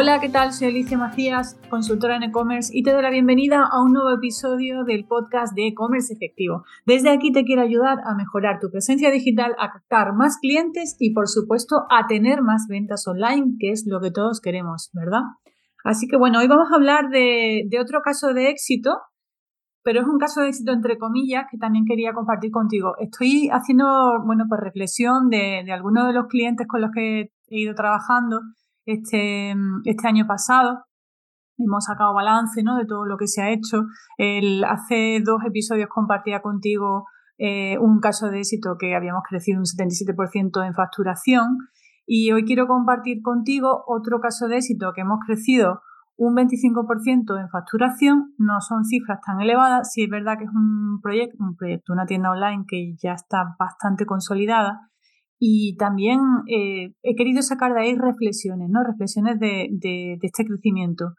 Hola, ¿qué tal? Soy Alicia Macías, consultora en e-commerce y te doy la bienvenida a un nuevo episodio del podcast de e-commerce efectivo. Desde aquí te quiero ayudar a mejorar tu presencia digital, a captar más clientes y por supuesto a tener más ventas online, que es lo que todos queremos, ¿verdad? Así que bueno, hoy vamos a hablar de, otro caso de éxito, pero es un caso de éxito entre comillas que también quería compartir contigo. Estoy haciendo, bueno, pues reflexión de, de algunos de los clientes con los que he ido trabajando este, este año pasado. Hemos sacado balance ¿no? de todo lo que se ha hecho. El, hace dos episodios compartía contigo eh, un caso de éxito que habíamos crecido un 77% en facturación y hoy quiero compartir contigo otro caso de éxito que hemos crecido un 25% en facturación. No son cifras tan elevadas, si es verdad que es un proyecto, un proyecto, una tienda online que ya está bastante consolidada y también eh, he querido sacar de ahí reflexiones, ¿no? Reflexiones de, este crecimiento.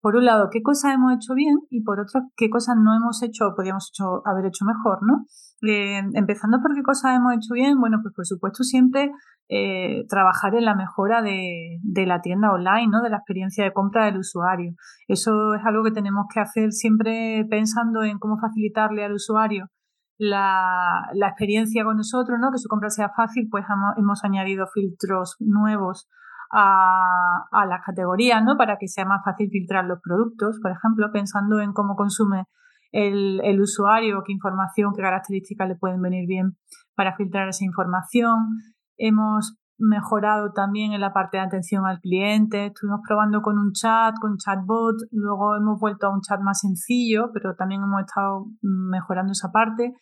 Por un lado, qué cosas hemos hecho bien y por otro, qué cosas no hemos hecho o podríamos haber hecho mejor, ¿no? Eh, empezando por qué cosas hemos hecho bien, bueno, pues por supuesto siempre eh, trabajar en la mejora de, de, la tienda online, ¿no? De la experiencia de compra del usuario. Eso es algo que tenemos que hacer siempre pensando en cómo facilitarle al usuario la, la, experiencia con nosotros, ¿no? que su compra sea fácil, pues hemos, añadido filtros nuevos a, a las categorías, ¿no? Para que sea más fácil filtrar los productos, por ejemplo, pensando en cómo consume el, el, usuario, qué información, qué características le pueden venir bien para filtrar esa información. Hemos mejorado también en la parte de atención al cliente. Estuvimos probando con un chat, con chatbot, luego hemos vuelto a un chat más sencillo, pero también hemos estado mejorando esa parte.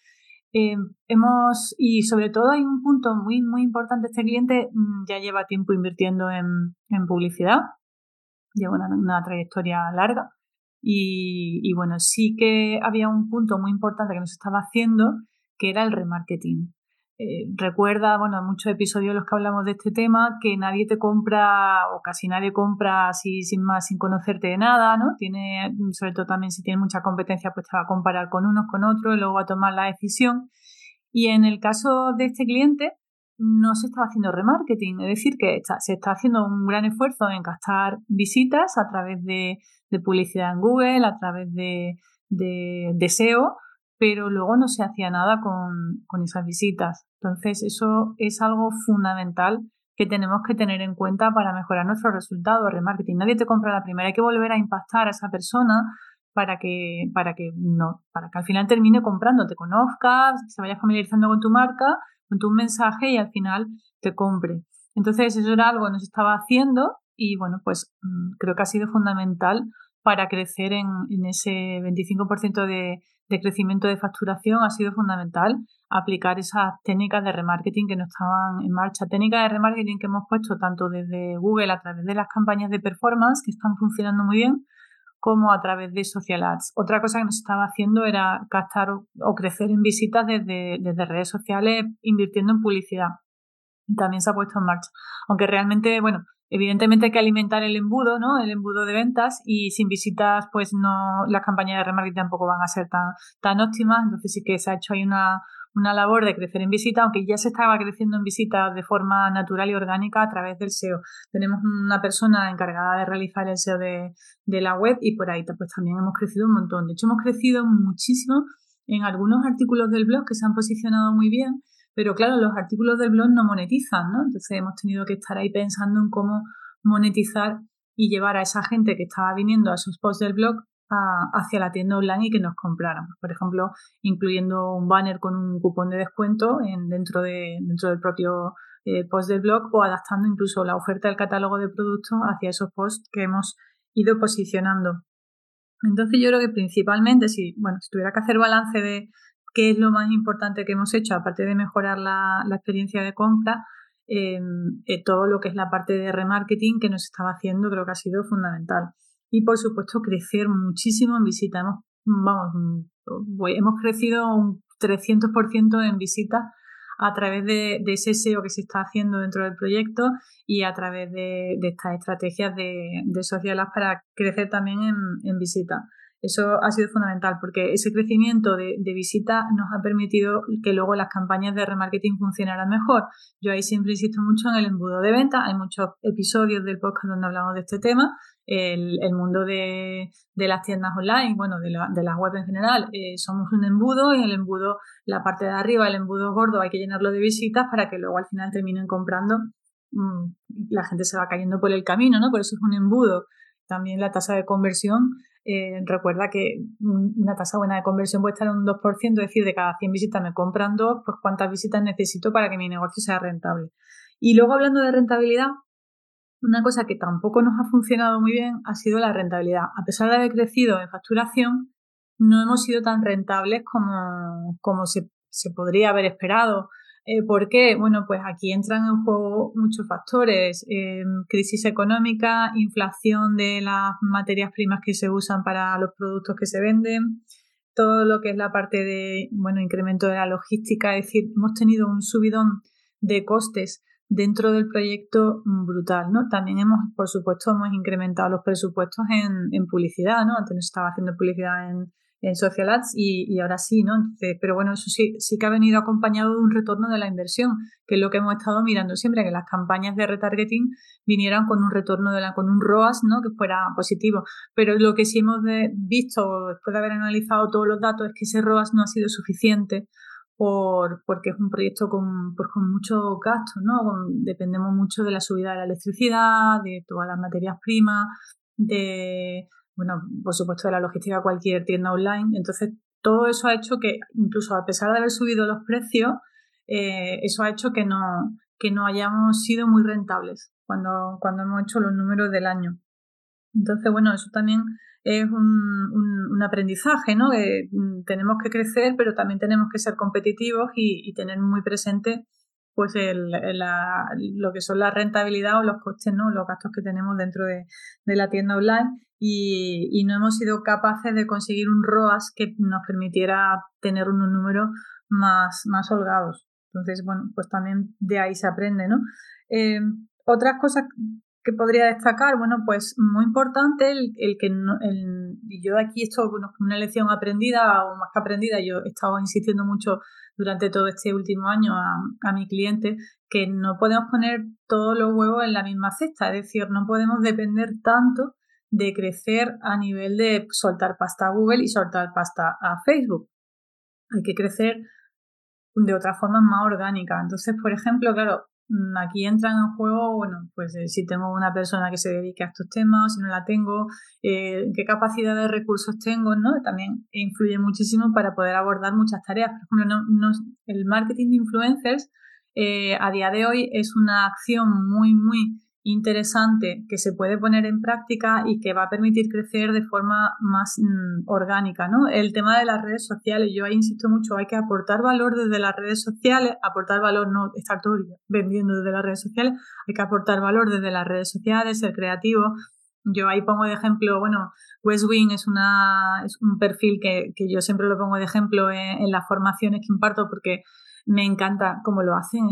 Eh, hemos, y sobre todo hay un punto muy, muy importante, este cliente mm, ya lleva tiempo invirtiendo en, en publicidad, lleva una, una trayectoria larga y, y bueno, sí que había un punto muy importante que nos estaba haciendo, que era el remarketing. Eh, recuerda, bueno, en muchos episodios en los que hablamos de este tema, que nadie te compra o casi nadie compra así sin más, sin conocerte de nada, ¿no? Tiene, sobre todo también si tiene mucha competencia, pues te va a comparar con unos, con otros y luego va a tomar la decisión. Y en el caso de este cliente, no se está haciendo remarketing, es decir, que se está haciendo un gran esfuerzo en captar visitas a través de, publicidad en Google, a través de, de, de SEO, pero luego no se hacía nada con, con esas visitas. Entonces, eso es algo fundamental que tenemos que tener en cuenta para mejorar nuestros resultados. Remarketing. Nadie te compra la primera. Hay que volver a impactar a esa persona para que, para que no, para que al final termine comprando, te conozcas, se vaya familiarizando con tu marca, con tu mensaje y al final te compre. Entonces, eso era algo que nos estaba haciendo y bueno, pues mm, creo que ha sido fundamental para crecer en, en ese 25% de, de crecimiento de facturación ha sido fundamental aplicar esas técnicas de remarketing que no estaban en marcha. Técnicas de remarketing que hemos puesto tanto desde Google a través de las campañas de performance que están funcionando muy bien, como a través de social ads. Otra cosa que nos estaba haciendo era captar o, crecer en visitas desde, desde redes sociales invirtiendo en publicidad. También se ha puesto en marcha. Aunque realmente, bueno, Evidentemente hay que alimentar el embudo, ¿no? El embudo de ventas y sin visitas, pues no, las campañas de remarketing tampoco van a ser tan, tan óptimas. Entonces sí que se ha hecho ahí una, una labor de crecer en visita, aunque ya se estaba creciendo en visitas de forma natural y orgánica a través del SEO. Tenemos una persona encargada de realizar el SEO de, de la web y por ahí pues también hemos crecido un montón. De hecho, hemos crecido muchísimo en algunos artículos del blog que se han posicionado muy bien pero claro, los artículos del blog no monetizan, ¿no? Entonces hemos tenido que estar ahí pensando en cómo monetizar y llevar a esa gente que estaba viniendo a sus posts del blog hacia la tienda online y que nos compraran. Por ejemplo, incluyendo un banner con un cupón de descuento en, dentro, de, dentro del propio eh, post del blog o adaptando incluso la oferta del catálogo de productos hacia esos posts que hemos ido posicionando. Entonces yo creo que principalmente, si, bueno, si tuviera que hacer balance de, qué es lo más importante que hemos hecho, aparte de mejorar la, experiencia de compra, em, eh, todo lo que es la parte de remarketing que nos estaba haciendo creo que ha sido fundamental. Y por supuesto crecer muchísimo en visitas. Hemos, vamos, hemos crecido un 300% en visitas a través de, ese SEO que se está haciendo dentro del proyecto y a través de, estas estrategias de, de social para crecer también en, en visitas. Eso ha sido fundamental porque ese crecimiento de, de visitas nos ha permitido que luego las campañas de remarketing funcionaran mejor. Yo ahí siempre insisto mucho en el embudo de venta. Hay muchos episodios del podcast donde hablamos de este tema. El, mundo de, las tiendas online, bueno, de, la, de las web en general, eh, somos un embudo y el embudo, la parte de arriba, el embudo gordo, hay que llenarlo de visitas para que luego al final terminen comprando. Mm, la gente se va cayendo por el camino, ¿no? Por eso es un embudo. También la tasa de conversión eh, recuerda que una tasa buena de conversión puede estar en un 2%, es decir, de cada 100 visitas me compran dos, pues cuántas visitas necesito para que mi negocio sea rentable. Y luego hablando de rentabilidad, una cosa que tampoco nos ha funcionado muy bien ha sido la rentabilidad. A pesar de haber crecido en facturación, no hemos sido tan rentables como, como se, se podría haber esperado. Eh, ¿Por qué? Bueno, pues aquí entran en juego muchos factores. Eh, crisis económica, inflación de las materias primas que se usan para los productos que se venden, todo lo que es la parte de, bueno, incremento de la logística. Es decir, hemos tenido un subidón de costes dentro del proyecto brutal, ¿no? También hemos, por supuesto, hemos incrementado los presupuestos en, en publicidad, ¿no? Antes no estaba haciendo publicidad en, en social ads y, ahora sí, ¿no? pero bueno, eso sí, sí que ha venido acompañado de un retorno de la inversión, que es lo que hemos estado mirando siempre, que las campañas de retargeting vinieran con un retorno de la, con un ROAS, ¿no? Que fuera positivo. Pero lo que sí hemos visto después de haber analizado todos los datos es que ese ROAS no ha sido suficiente por, porque es un proyecto con, pues con mucho gasto, ¿no? dependemos mucho de la subida de la electricidad, de todas las materias primas, de bueno, por supuesto de la logística cualquier tienda online. Entonces, todo eso ha hecho que, incluso a pesar de haber subido los precios, eh, eso ha hecho que no, que no hayamos sido muy rentables cuando, cuando hemos hecho los números del año. Entonces, bueno, eso también es un, un, aprendizaje, ¿no? Que mm, tenemos que crecer, pero también tenemos que ser competitivos y, y tener muy presente pues el, la, lo que son la rentabilidad o los costes, ¿no? Los gastos que tenemos dentro de, la tienda online y, no hemos sido capaces de conseguir un ROAS que nos permitiera tener unos números más, más holgados. Entonces, bueno, pues también de ahí se aprende, ¿no? Eh, otras cosas que podría destacar, bueno, pues muy importante el, el que no, el, yo aquí esto bueno, una lección aprendida o más que aprendida, yo he estado insistiendo mucho durante todo este último año a, a mi cliente que no podemos poner todos los huevos en la misma cesta, es decir, no podemos depender tanto de crecer a nivel de soltar pasta a Google y soltar pasta a Facebook. Hay que crecer de otra forma más orgánica. Entonces, por ejemplo, claro, aquí entran en juego, bueno, pues eh, si tengo una persona que se dedique a estos temas, si no la tengo, eh, qué capacidad de recursos tengo, ¿no? También influye muchísimo para poder abordar muchas tareas. Por ejemplo, no, el marketing de influencers eh, a día de hoy es una acción muy, muy interesante que se puede poner en práctica y que va a permitir crecer de forma más mm, orgánica, ¿no? El tema de las redes sociales, yo ahí insisto mucho, hay que aportar valor desde las redes sociales, aportar valor, no estar todo vendiendo desde las redes sociales, hay que aportar valor desde las redes sociales, ser creativo. Yo ahí pongo de ejemplo, bueno, West Wing es, una, es un perfil que, que yo siempre lo pongo de ejemplo en las formaciones que imparto porque me encanta cómo lo hacen.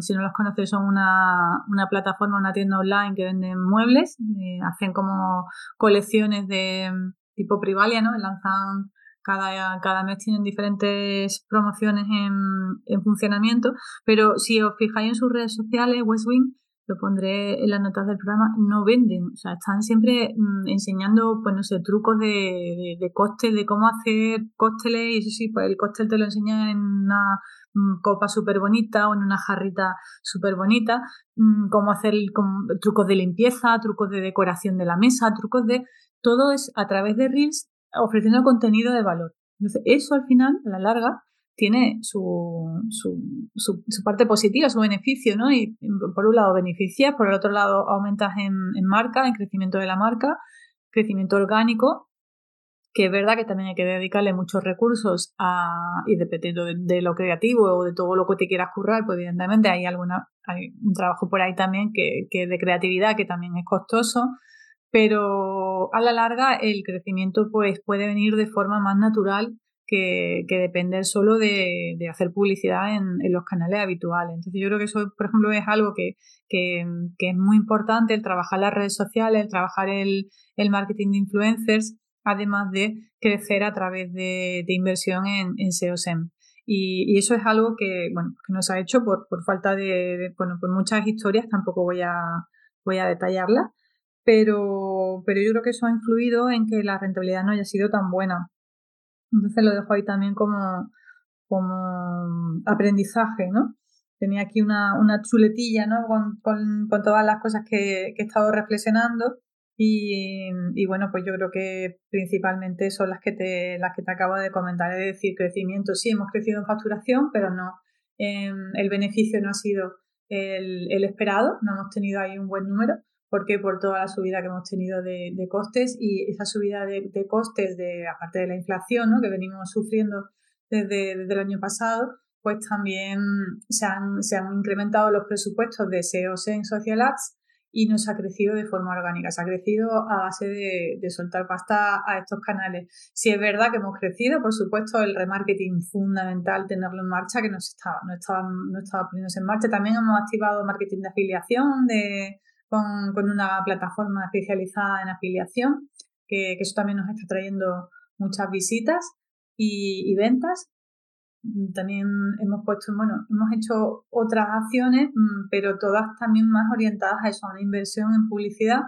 si no los conoces, son una, una, plataforma, una tienda online que venden muebles. Eh, hacen como colecciones de tipo Privalia, ¿no? Lanzan cada, cada mes tienen diferentes promociones en, en funcionamiento. Pero si os fijáis en sus redes sociales, Westwing, lo pondré en las notas del programa, no venden. O sea, están siempre mm, enseñando, pues no sé, trucos de, de, de cóctel, de cómo hacer cócteles. Y eso sí, pues el cóctel te lo enseña en una Mm, copa súper bonita o en una jarrita súper bonita, mm, cómo hacer trucos de limpieza, trucos de decoración de la mesa, trucos de... Todo es a través de Reels ofreciendo contenido de valor. Entonces, eso al final, a la larga, tiene su, su, parte positiva, su beneficio, ¿no? Y por un lado beneficias, por el otro lado aumentas en, marca, en crecimiento de la marca, crecimiento orgánico que es verdad que también hay que dedicarle muchos recursos a, y dependiendo de, lo creativo o de todo lo que te quieras currar, pues evidentemente hay alguna, hay un trabajo por ahí también que, que de creatividad que también es costoso, pero a la larga el crecimiento pues puede venir de forma más natural que, que depender solo de, hacer publicidad en, los canales habituales. Entonces yo creo que eso, por ejemplo, es algo que, que, es muy importante, el trabajar las redes sociales, el trabajar el, marketing de influencers, además de crecer a través de, inversión en, en SEO-SEM. Y, eso es algo que, bueno, que nos ha hecho por, por falta de, bueno, por muchas historias, tampoco voy a, voy a detallarlas, pero, pero yo creo que eso ha influido en que la rentabilidad no haya sido tan buena. Entonces lo dejo ahí también como, como aprendizaje, ¿no? Tenía aquí una, una chuletilla, ¿no? Con, con, con todas las cosas que, que he estado reflexionando y, y, bueno, pues yo creo que principalmente son las que te, las que te acabo de comentar, es decir, crecimiento. Sí, hemos crecido en facturación, pero no, em, el beneficio no ha sido el, el, esperado, no hemos tenido ahí un buen número, porque por toda la subida que hemos tenido de, costes y esa subida de, costes, de aparte de la inflación ¿no? que venimos sufriendo desde, el año pasado, pues también se han, se han incrementado los presupuestos de SEO en Social Ads y no se ha crecido de forma orgánica, se ha crecido a base de, soltar pasta a estos canales. Si es verdad que hemos crecido, por supuesto, el remarketing fundamental tenerlo en marcha, que no estaba, no estaba, no estaba poniéndose en marcha. También hemos activado marketing de afiliación de, con, una plataforma especializada en afiliación, que, eso también nos está trayendo muchas visitas y ventas. Mm, también hemos puesto, bueno, hemos hecho otras acciones, mm, pero todas también más orientadas a eso, a una inversión en publicidad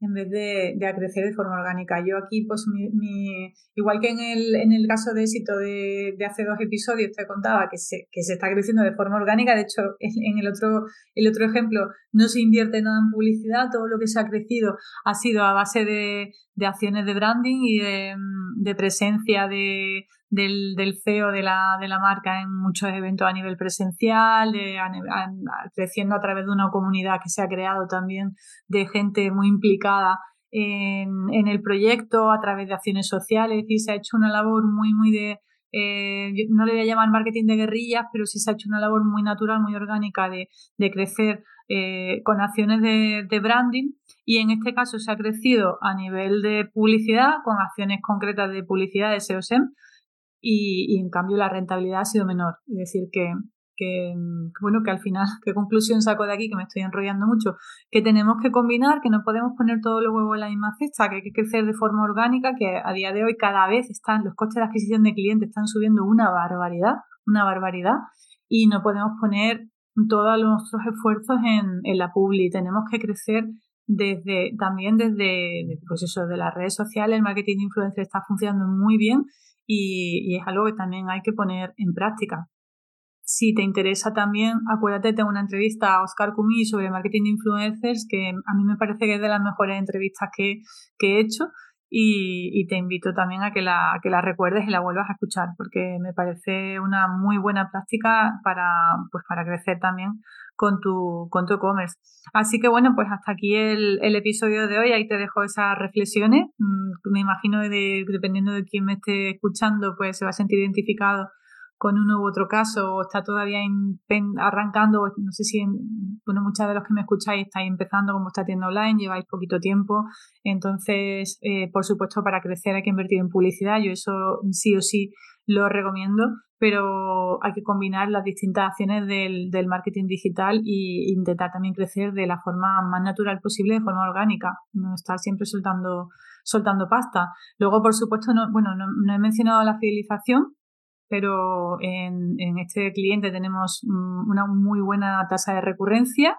en vez de, de crecer de forma orgánica. Yo aquí, pues, mi, igual que en el, en el caso de éxito de, de, hace dos episodios te contaba que se, que se está creciendo de forma orgánica, de hecho, en el otro, el otro ejemplo no se invierte nada en publicidad, todo lo que se ha crecido ha sido a base de, de acciones de branding y de, de presencia de, del, del CEO de la, de la marca en muchos eventos a nivel presencial, creciendo a través de una comunidad que se ha creado también de gente muy implicada en, en el proyecto a través de acciones sociales, es decir, se ha hecho una labor muy, muy de, eh, no le voy a llamar marketing de guerrillas, pero sí se ha hecho una labor muy natural, muy orgánica de, de crecer eh, con acciones de, de, branding y en este caso se ha crecido a nivel de publicidad con acciones concretas de publicidad de SEOSEM y, y, en cambio la rentabilidad ha sido menor. Es decir, que, que, bueno, que al final, ¿qué conclusión saco de aquí? Que me estoy enrollando mucho. Que tenemos que combinar, que no podemos poner todos los huevos en la misma cesta, que hay que crecer de forma orgánica, que a día de hoy cada vez están los costes de adquisición de clientes están subiendo una barbaridad, una barbaridad, y no podemos poner todos nuestros esfuerzos en, la publi. Tenemos que crecer desde también desde pues eso, de las redes sociales, el marketing de influencer está funcionando muy bien y, es algo que también hay que poner en práctica. Si te interesa también, acuérdate, tengo una entrevista a Oscar Cumí sobre marketing de influencers, que a mí me parece que es de las mejores entrevistas que, que he hecho y, te invito también a que, la, que la recuerdes y la vuelvas a escuchar, porque me parece una muy buena práctica para, pues para crecer también con tu con tu e-commerce. Así que bueno, pues hasta aquí el, el, episodio de hoy. Ahí te dejo esas reflexiones. Mm, me imagino que dependiendo de quién me esté escuchando, pues se va a sentir identificado con uno u otro caso o está todavía arrancando, no sé si, bueno, muchas de los que me escucháis estáis empezando como está tienda online, lleváis poquito tiempo, entonces, eh, por supuesto, para crecer hay que invertir en publicidad, yo eso sí o sí lo recomiendo, pero hay que combinar las distintas acciones del, del marketing digital e intentar también crecer de la forma más natural posible, de forma orgánica, no estar siempre soltando soltando pasta. Luego, por supuesto, no, bueno, no he mencionado la fidelización, pero en, este cliente tenemos mm, una muy buena tasa de recurrencia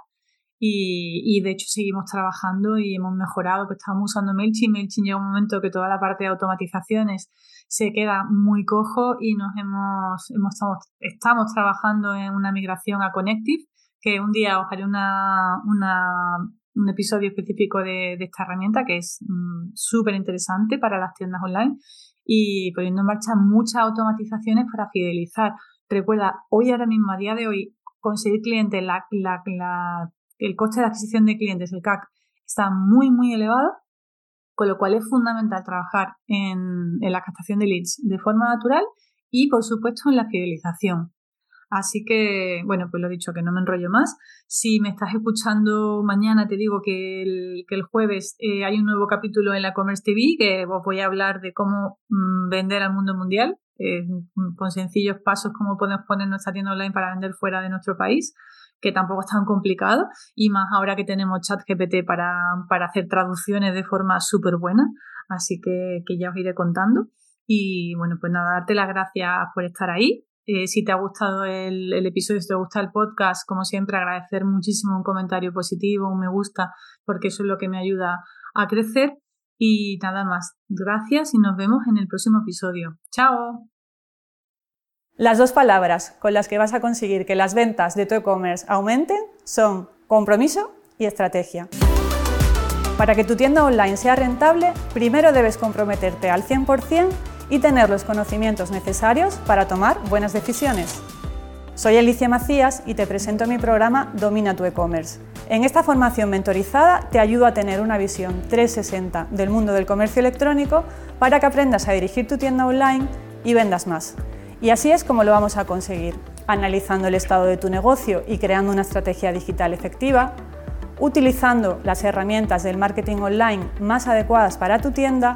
y, de hecho seguimos trabajando y hemos mejorado, que estábamos usando MailChimp, MailChimp llega un momento que toda la parte de automatizaciones se queda muy cojo y nos hemos, hemos estamos, trabajando en una migración a Connective, que un día os haré una, un episodio específico de, esta herramienta que es mm, súper interesante para las tiendas online y poniendo en marcha muchas automatizaciones para fidelizar. Recuerda, hoy ahora mismo, a día de hoy, conseguir clientes, la, el coste de adquisición de clientes, el CAC, está muy, muy elevado, con lo cual es fundamental trabajar en, en la captación de leads de forma natural y, por supuesto, en la fidelización. Así que, bueno, pues lo dicho, que no me enrollo más. Si me estás escuchando mañana, te digo que el, que el jueves eh, hay un nuevo capítulo en la Commerce TV que os voy a hablar de cómo mm, vender al mundo mundial, eh, con sencillos pasos, cómo podemos poner nuestra tienda online para vender fuera de nuestro país que tampoco es tan complicado y más ahora que tenemos ChatGPT para, para hacer traducciones de forma súper buena. Así que, que ya os iré contando. Y bueno, pues nada, darte las gracias por estar ahí. Eh, si te ha gustado el, el, episodio, si te gusta el podcast, como siempre, agradecer muchísimo un comentario positivo, un me gusta, porque eso es lo que me ayuda a crecer. Y nada más, gracias y nos vemos en el próximo episodio. ¡Chao! Las dos palabras con las que vas a conseguir que las ventas de tu e-commerce aumenten son compromiso y estrategia. Para que tu tienda online sea rentable, primero debes comprometerte al 100% y tener los conocimientos necesarios para tomar buenas decisiones. Soy Alicia Macías y te presento mi programa Domina tu e-commerce. En esta formación mentorizada te ayudo a tener una visión 360 del mundo del comercio electrónico para que aprendas a dirigir tu tienda online y vendas más. Y así es como lo vamos a conseguir, analizando el estado de tu negocio y creando una estrategia digital efectiva, utilizando las herramientas del marketing online más adecuadas para tu tienda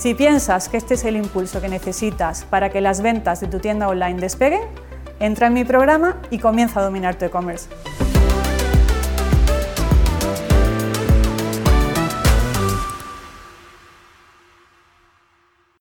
Si piensas que este es el impulso que necesitas para que las ventas de tu tienda online despeguen, entra en mi programa y comienza a dominar tu e-commerce.